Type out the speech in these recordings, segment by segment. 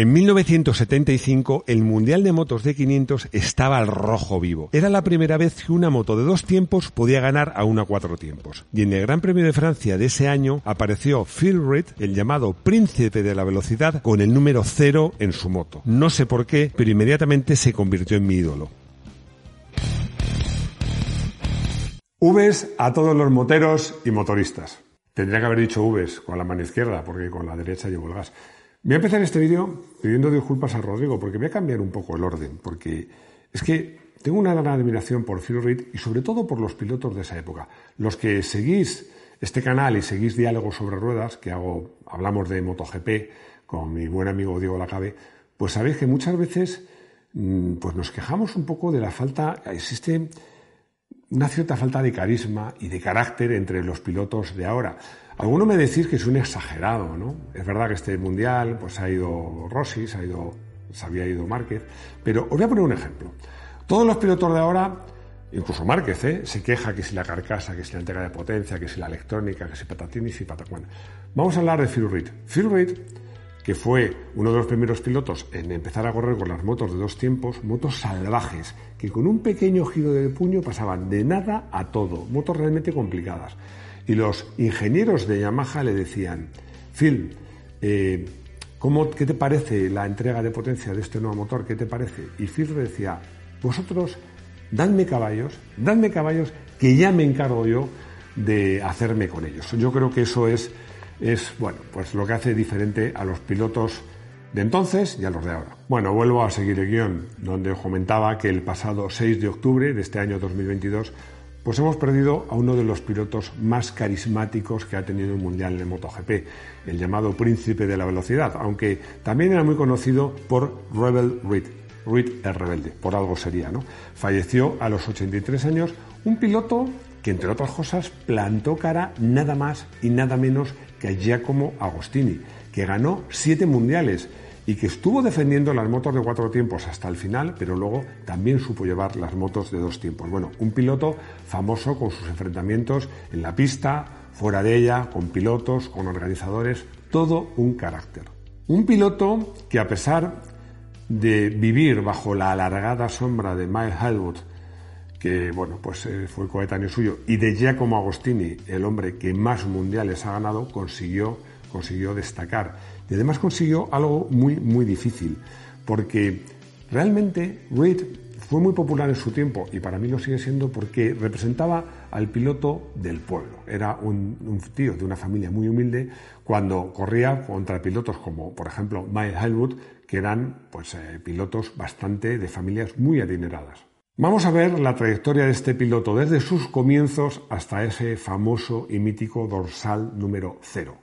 En 1975, el Mundial de Motos de 500 estaba al rojo vivo. Era la primera vez que una moto de dos tiempos podía ganar a una cuatro tiempos. Y en el Gran Premio de Francia de ese año apareció Phil Reed, el llamado príncipe de la velocidad, con el número cero en su moto. No sé por qué, pero inmediatamente se convirtió en mi ídolo. Vs a todos los moteros y motoristas. Tendría que haber dicho Vs con la mano izquierda, porque con la derecha llevo el gas. Voy a empezar este vídeo pidiendo disculpas a Rodrigo porque voy a cambiar un poco el orden, porque es que tengo una gran admiración por Phil Reed y sobre todo por los pilotos de esa época. Los que seguís este canal y seguís diálogos sobre ruedas, que hago, hablamos de MotoGP con mi buen amigo Diego Lacabe, pues sabéis que muchas veces mm, pues nos quejamos un poco de la falta, existe una cierta falta de carisma y de carácter entre los pilotos de ahora. Alguno me decís que es un exagerado, ¿no? Es verdad que este mundial, pues ha ido Rossi, se ha ido, se había ido Márquez, pero os voy a poner un ejemplo. Todos los pilotos de ahora, incluso Márquez, ¿eh? se queja que si la carcasa, que si la entrega de potencia, que si la electrónica, que si patatinis y patacuán. Vamos a hablar de Phil Reed. Phil Reed, que fue uno de los primeros pilotos en empezar a correr con las motos de dos tiempos, motos salvajes, que con un pequeño giro del puño pasaban de nada a todo, motos realmente complicadas. Y los ingenieros de Yamaha le decían, Phil, eh, ¿qué te parece la entrega de potencia de este nuevo motor? ¿Qué te parece? Y Phil decía, vosotros dadme caballos, dadme caballos que ya me encargo yo de hacerme con ellos. Yo creo que eso es, es bueno, pues lo que hace diferente a los pilotos de entonces y a los de ahora. Bueno, vuelvo a seguir el guion, donde comentaba que el pasado 6 de octubre de este año 2022 pues hemos perdido a uno de los pilotos más carismáticos que ha tenido el Mundial de MotoGP, el llamado príncipe de la velocidad, aunque también era muy conocido por Rebel Reed. Reed el rebelde, por algo sería, ¿no? Falleció a los 83 años un piloto que, entre otras cosas, plantó cara nada más y nada menos que a Giacomo Agostini, que ganó siete mundiales y que estuvo defendiendo las motos de cuatro tiempos hasta el final, pero luego también supo llevar las motos de dos tiempos. Bueno, un piloto famoso con sus enfrentamientos en la pista, fuera de ella, con pilotos, con organizadores, todo un carácter. Un piloto que a pesar de vivir bajo la alargada sombra de Mike Hellwood, que bueno, pues eh, fue coetáneo suyo, y de Giacomo Agostini, el hombre que más mundiales ha ganado, consiguió, consiguió destacar y además consiguió algo muy, muy difícil, porque realmente Reed fue muy popular en su tiempo y para mí lo sigue siendo porque representaba al piloto del pueblo. Era un, tío de una familia muy humilde cuando corría contra pilotos como, por ejemplo, Mike Hellwood, que eran pues, eh, pilotos bastante de familias muy adineradas. Vamos a ver la trayectoria de este piloto desde sus comienzos hasta ese famoso y mítico dorsal número 0.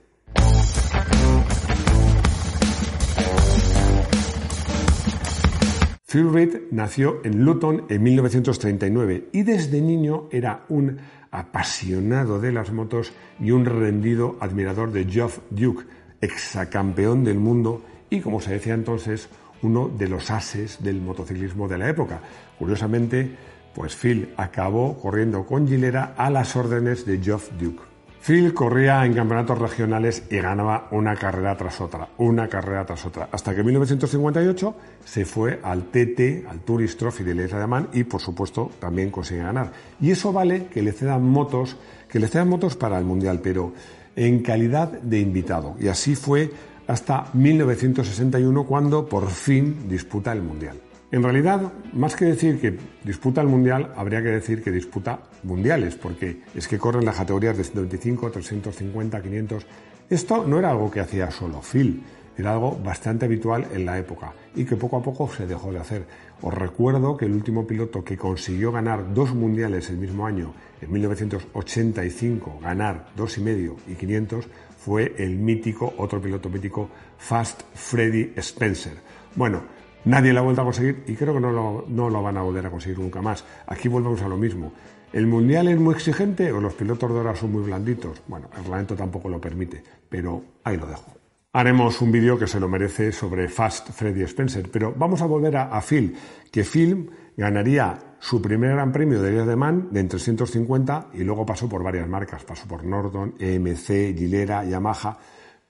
Fulbright nació en Luton en 1939 y desde niño era un apasionado de las motos y un rendido admirador de Geoff Duke, exacampeón del mundo y, como se decía entonces, uno de los ases del motociclismo de la época. Curiosamente, pues Phil acabó corriendo con Gilera a las órdenes de Geoff Duke. Phil corría en campeonatos regionales y ganaba una carrera tras otra, una carrera tras otra, hasta que en 1958 se fue al TT, al Tourist Trophy de Lieza de y por supuesto también consigue ganar. Y eso vale que le cedan motos, que le cedan motos para el Mundial, pero en calidad de invitado. Y así fue hasta 1961 cuando por fin disputa el Mundial. En realidad, más que decir que disputa el Mundial, habría que decir que disputa mundiales, porque es que corren las categorías de 125, 350, 500. Esto no era algo que hacía solo Phil, era algo bastante habitual en la época y que poco a poco se dejó de hacer. Os recuerdo que el último piloto que consiguió ganar dos mundiales el mismo año, en 1985, ganar dos y medio y 500, fue el mítico, otro piloto mítico, Fast Freddy Spencer. Bueno, Nadie lo ha vuelto a conseguir y creo que no lo, van a volver a conseguir nunca más. Aquí volvemos a lo mismo. ¿El mundial es muy exigente o los pilotos de ahora son muy blanditos? Bueno, el reglamento tampoco lo permite, pero ahí lo dejo. Haremos un vídeo que se lo merece sobre Fast Freddy Spencer, pero vamos a volver a, Phil, que Phil ganaría su primer gran premio de Días de Man de en 350 y luego pasó por varias marcas, pasó por Norton, EMC, Gilera, Yamaha,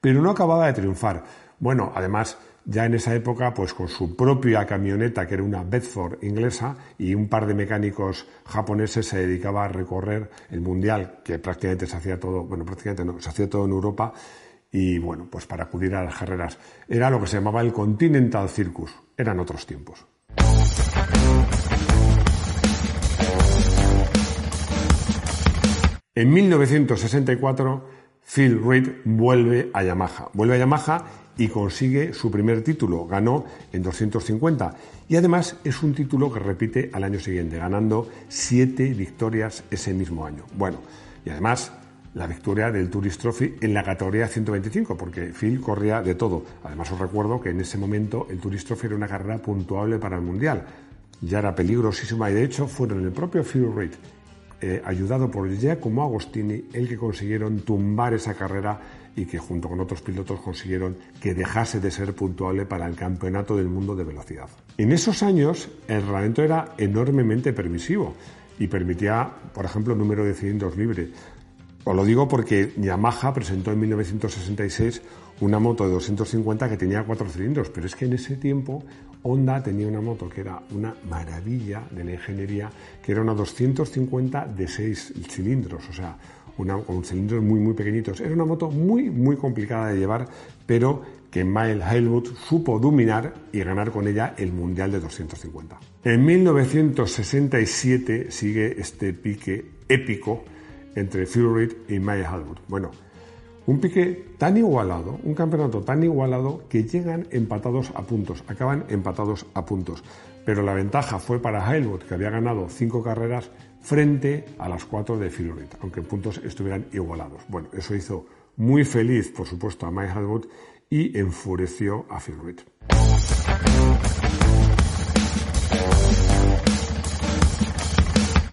pero no acababa de triunfar. Bueno, además, ya en esa época, pues con su propia camioneta, que era una Bedford inglesa, y un par de mecánicos japoneses se dedicaba a recorrer el mundial, que prácticamente se hacía todo, bueno, prácticamente no, se hacía todo en Europa, y bueno, pues para acudir a las carreras. Era lo que se llamaba el Continental Circus. Eran otros tiempos. En 1964, Phil Reed vuelve a Yamaha. Vuelve a Yamaha y consigue su primer título. Ganó en 250 y además es un título que repite al año siguiente, ganando siete victorias ese mismo año. Bueno, y además la victoria del Tourist Trophy en la categoría 125, porque Phil corría de todo. Además os recuerdo que en ese momento el Tourist Trophy era una carrera puntuable para el Mundial. Ya era peligrosísima y de hecho fueron el propio Phil Reed eh, ayudado por Giacomo Agostini, el que consiguieron tumbar esa carrera y que junto con otros pilotos consiguieron que dejase de ser puntuable para el Campeonato del Mundo de Velocidad. En esos años el reglamento era enormemente permisivo y permitía, por ejemplo, el número de cilindros libre. Os lo digo porque Yamaha presentó en 1966 una moto de 250 que tenía cuatro cilindros, pero es que en ese tiempo Honda tenía una moto que era una maravilla de la ingeniería, que era una 250 de 6 cilindros, o sea, una, con cilindros muy, muy pequeñitos. Era una moto muy, muy complicada de llevar, pero que Mile Hailwood supo dominar y ganar con ella el Mundial de 250. En 1967 sigue este pique épico entre Phil y Mile Hailwood. Bueno, un pique tan igualado, un campeonato tan igualado que llegan empatados a puntos, acaban empatados a puntos. Pero la ventaja fue para Hailwood, que había ganado cinco carreras frente a las cuatro de Phil aunque en puntos estuvieran igualados. Bueno, eso hizo muy feliz, por supuesto, a Mike Hailwood y enfureció a Phil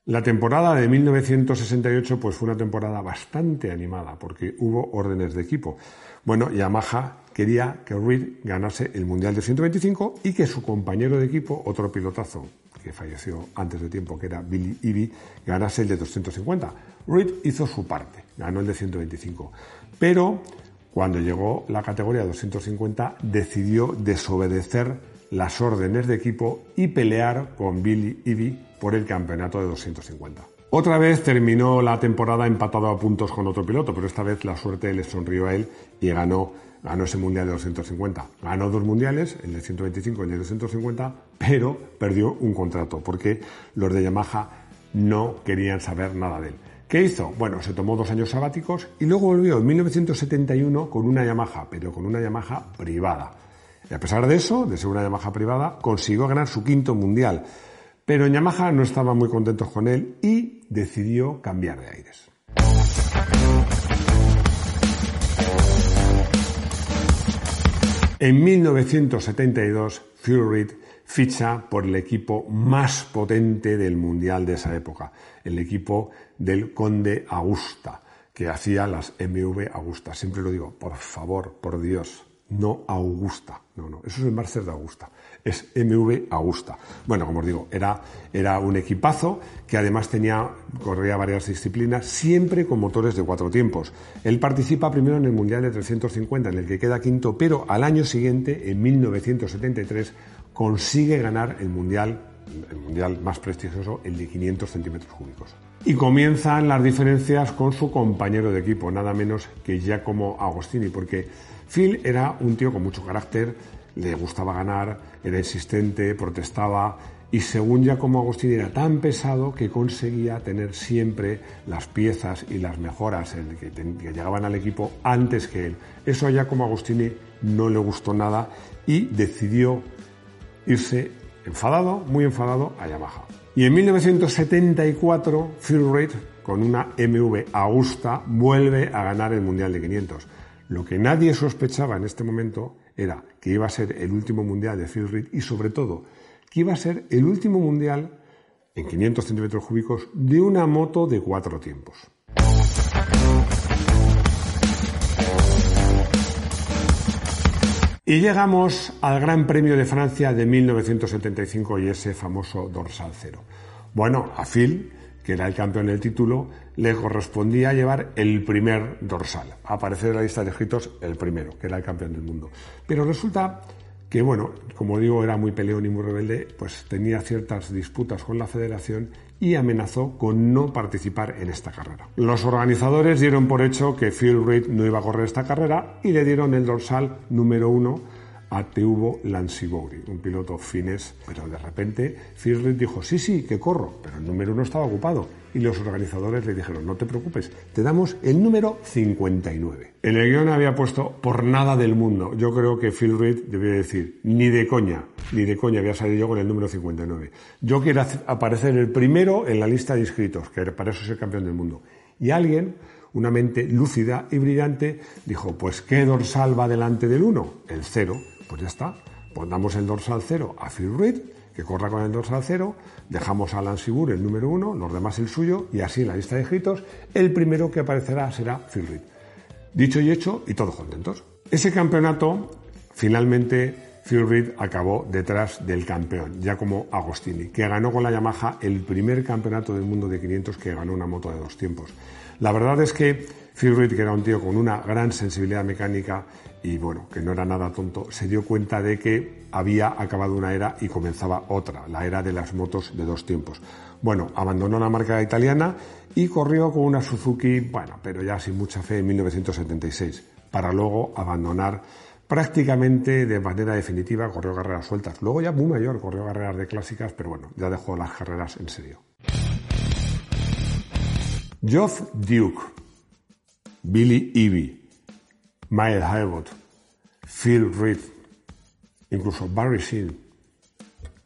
La temporada de 1968 pues fue una temporada bastante animada porque hubo órdenes de equipo. Bueno, Yamaha quería que Reed ganase el Mundial de 125 y que su compañero de equipo, otro pilotazo que falleció antes de tiempo, que era Billy Ivy, ganase el de 250. Reed hizo su parte, ganó el de 125. Pero cuando llegó la categoría 250 decidió desobedecer las órdenes de equipo y pelear con Billy Ivy por el campeonato de 250. Otra vez terminó la temporada empatado a puntos con otro piloto, pero esta vez la suerte le sonrió a él y ganó, ganó ese mundial de 250. Ganó dos mundiales, el de 125 y el de 250, pero perdió un contrato porque los de Yamaha no querían saber nada de él. ¿Qué hizo? Bueno, se tomó dos años sabáticos y luego volvió en 1971 con una Yamaha, pero con una Yamaha privada. Y a pesar de eso, de ser una Yamaha privada, consiguió ganar su quinto mundial. Pero en Yamaha no estaban muy contentos con él y decidió cambiar de aires. En 1972, Phil ficha por el equipo más potente del mundial de esa época, el equipo del Conde Augusta, que hacía las MV Augusta. Siempre lo digo, por favor, por Dios, no Augusta. No, no, eso es el Master de Augusta. Es MV Augusta. Bueno, como os digo, era, era un equipazo que además tenía, corría varias disciplinas, siempre con motores de cuatro tiempos. Él participa primero en el Mundial de 350, en el que queda quinto, pero al año siguiente, en 1973, consigue ganar el Mundial, el Mundial más prestigioso, el de 500 centímetros cúbicos. Y comienzan las diferencias con su compañero de equipo, nada menos que Giacomo Agostini, porque Phil era un tío con mucho carácter, le gustaba ganar, era insistente, protestaba y según Giacomo Agostini era tan pesado que conseguía tener siempre las piezas y las mejoras que, llegaban al equipo antes que él. Eso a Giacomo Agostini no le gustó nada y decidió irse enfadado, muy enfadado, a Yamaha. Y en 1974 Phil Reid con una MV Augusta vuelve a ganar el Mundial de 500. Lo que nadie sospechaba en este momento era que iba a ser el último mundial de Reed y sobre todo que iba a ser el último mundial en 500 centímetros cúbicos de una moto de cuatro tiempos. Y llegamos al Gran Premio de Francia de 1975 y ese famoso dorsal cero. Bueno, a Phil que era el campeón del título, le correspondía llevar el primer dorsal, aparecer en la lista de escritos el primero, que era el campeón del mundo. Pero resulta que, bueno, como digo, era muy peleón y muy rebelde, pues tenía ciertas disputas con la federación y amenazó con no participar en esta carrera. Los organizadores dieron por hecho que Phil Reid no iba a correr esta carrera y le dieron el dorsal número uno a Teubo Lansibori, un piloto finés, pero de repente Reid dijo, sí, sí, que corro, pero el número uno estaba ocupado. Y los organizadores le dijeron, no te preocupes, te damos el número 59. En el guion había puesto, por nada del mundo. Yo creo que Phil Reid debía decir, ni de coña, ni de coña había salido yo con el número 59. Yo quiero aparecer el primero en la lista de inscritos, que para eso es el campeón del mundo. Y alguien una mente lúcida y brillante dijo, pues ¿qué dorsal va delante del 1? El 0. Pues ya está, pongamos el dorsal 0 a Phil Reed, que corra con el dorsal 0, dejamos a Alan Sibur el número 1, los demás el suyo, y así en la lista de escritos, el primero que aparecerá será Phil Reed. Dicho y hecho, y todos contentos. Ese campeonato, finalmente, Phil Reed acabó detrás del campeón, ya como Agostini, que ganó con la Yamaha el primer campeonato del mundo de 500 que ganó una moto de dos tiempos. La verdad es que Phil Reed, que era un tío con una gran sensibilidad mecánica y bueno, que no era nada tonto, se dio cuenta de que había acabado una era y comenzaba otra, la era de las motos de dos tiempos. Bueno, abandonó la marca italiana y corrió con una Suzuki, bueno, pero ya sin mucha fe en 1976, para luego abandonar prácticamente de manera definitiva, corrió carreras sueltas. Luego ya muy mayor, corrió carreras de clásicas, pero bueno, ya dejó las carreras en serio. Geoff Duke, Billy Ivy, Miles Highwood, Phil Reed, incluso Barry Sheen.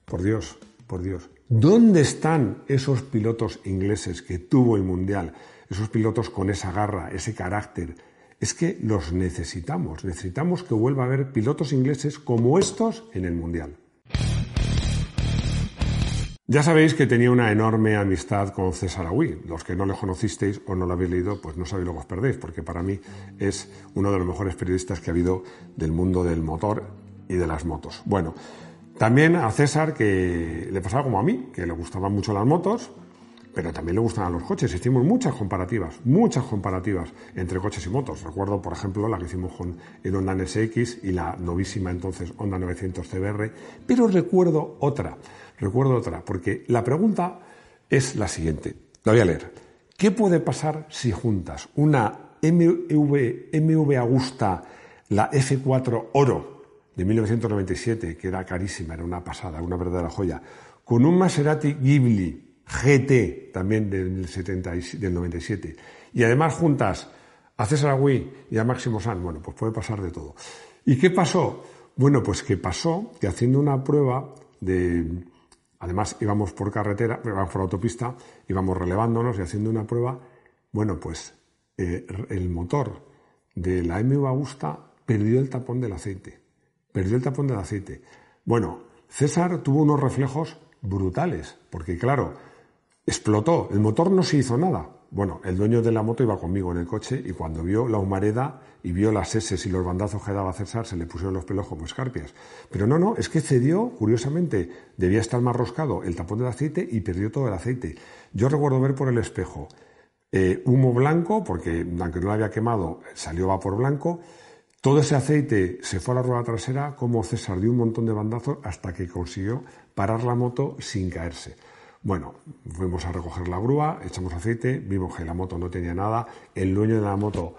Por Dios, por Dios. ¿Dónde están esos pilotos ingleses que tuvo el Mundial? Esos pilotos con esa garra, ese carácter. Es que los necesitamos. Necesitamos que vuelva a haber pilotos ingleses como estos en el Mundial. Ya sabéis que tenía una enorme amistad con César Agüí. Los que no le conocisteis o no lo habéis leído, pues no sabéis lo que os perdéis, porque para mí es uno de los mejores periodistas que ha habido del mundo del motor y de las motos. Bueno, también a César, que le pasaba como a mí, que le gustaban mucho las motos, pero también le gustaban los coches. Hicimos muchas comparativas, muchas comparativas entre coches y motos. Recuerdo, por ejemplo, la que hicimos con el Honda NSX y la novísima entonces Honda 900 CBR, pero recuerdo otra Recuerdo otra, porque la pregunta es la siguiente. La voy a leer. ¿Qué puede pasar si juntas una MV, MV Agusta, la F4 Oro de 1997, que era carísima, era una pasada, una verdadera joya, con un Maserati Ghibli GT, también del, 70, del 97, y además juntas a César Agüí y a Máximo San, bueno, pues puede pasar de todo. ¿Y qué pasó? Bueno, pues que pasó que haciendo una prueba de Además, íbamos por carretera, íbamos por autopista, íbamos relevándonos y haciendo una prueba. Bueno, pues eh, el motor de la MV Augusta perdió el tapón del aceite. Perdió el tapón del aceite. Bueno, César tuvo unos reflejos brutales, porque claro, explotó, el motor no se hizo nada. Bueno, el dueño de la moto iba conmigo en el coche y cuando vio la humareda y vio las S y los bandazos que daba César, se le pusieron los pelos como escarpias. Pero no, no, es que cedió, curiosamente, debía estar más roscado el tapón del aceite y perdió todo el aceite. Yo recuerdo ver por el espejo eh, humo blanco, porque aunque no lo había quemado, salió vapor blanco. Todo ese aceite se fue a la rueda trasera, como César dio un montón de bandazos hasta que consiguió parar la moto sin caerse. Bueno, fuimos a recoger la grúa, echamos aceite, vimos que la moto no tenía nada, el dueño de la moto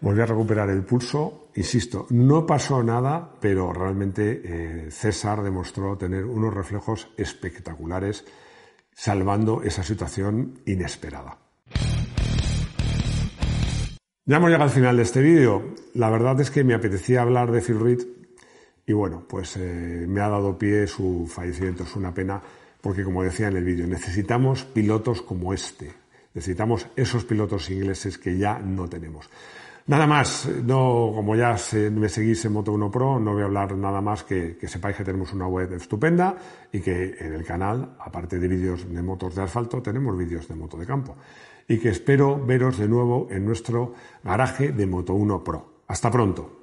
volvió a recuperar el pulso, insisto, no pasó nada, pero realmente eh, César demostró tener unos reflejos espectaculares, salvando esa situación inesperada. Ya hemos llegado al final de este vídeo. La verdad es que me apetecía hablar de Phil Reed y bueno, pues eh, me ha dado pie su fallecimiento. Es una pena porque como decía en el vídeo, necesitamos pilotos como este, necesitamos esos pilotos ingleses que ya no tenemos. Nada más, no, como ya me seguís en Moto1 Pro, no voy a hablar nada más que, que sepáis que tenemos una web estupenda y que en el canal, aparte de vídeos de motos de asfalto, tenemos vídeos de moto de campo. Y que espero veros de nuevo en nuestro garaje de Moto1 Pro. Hasta pronto.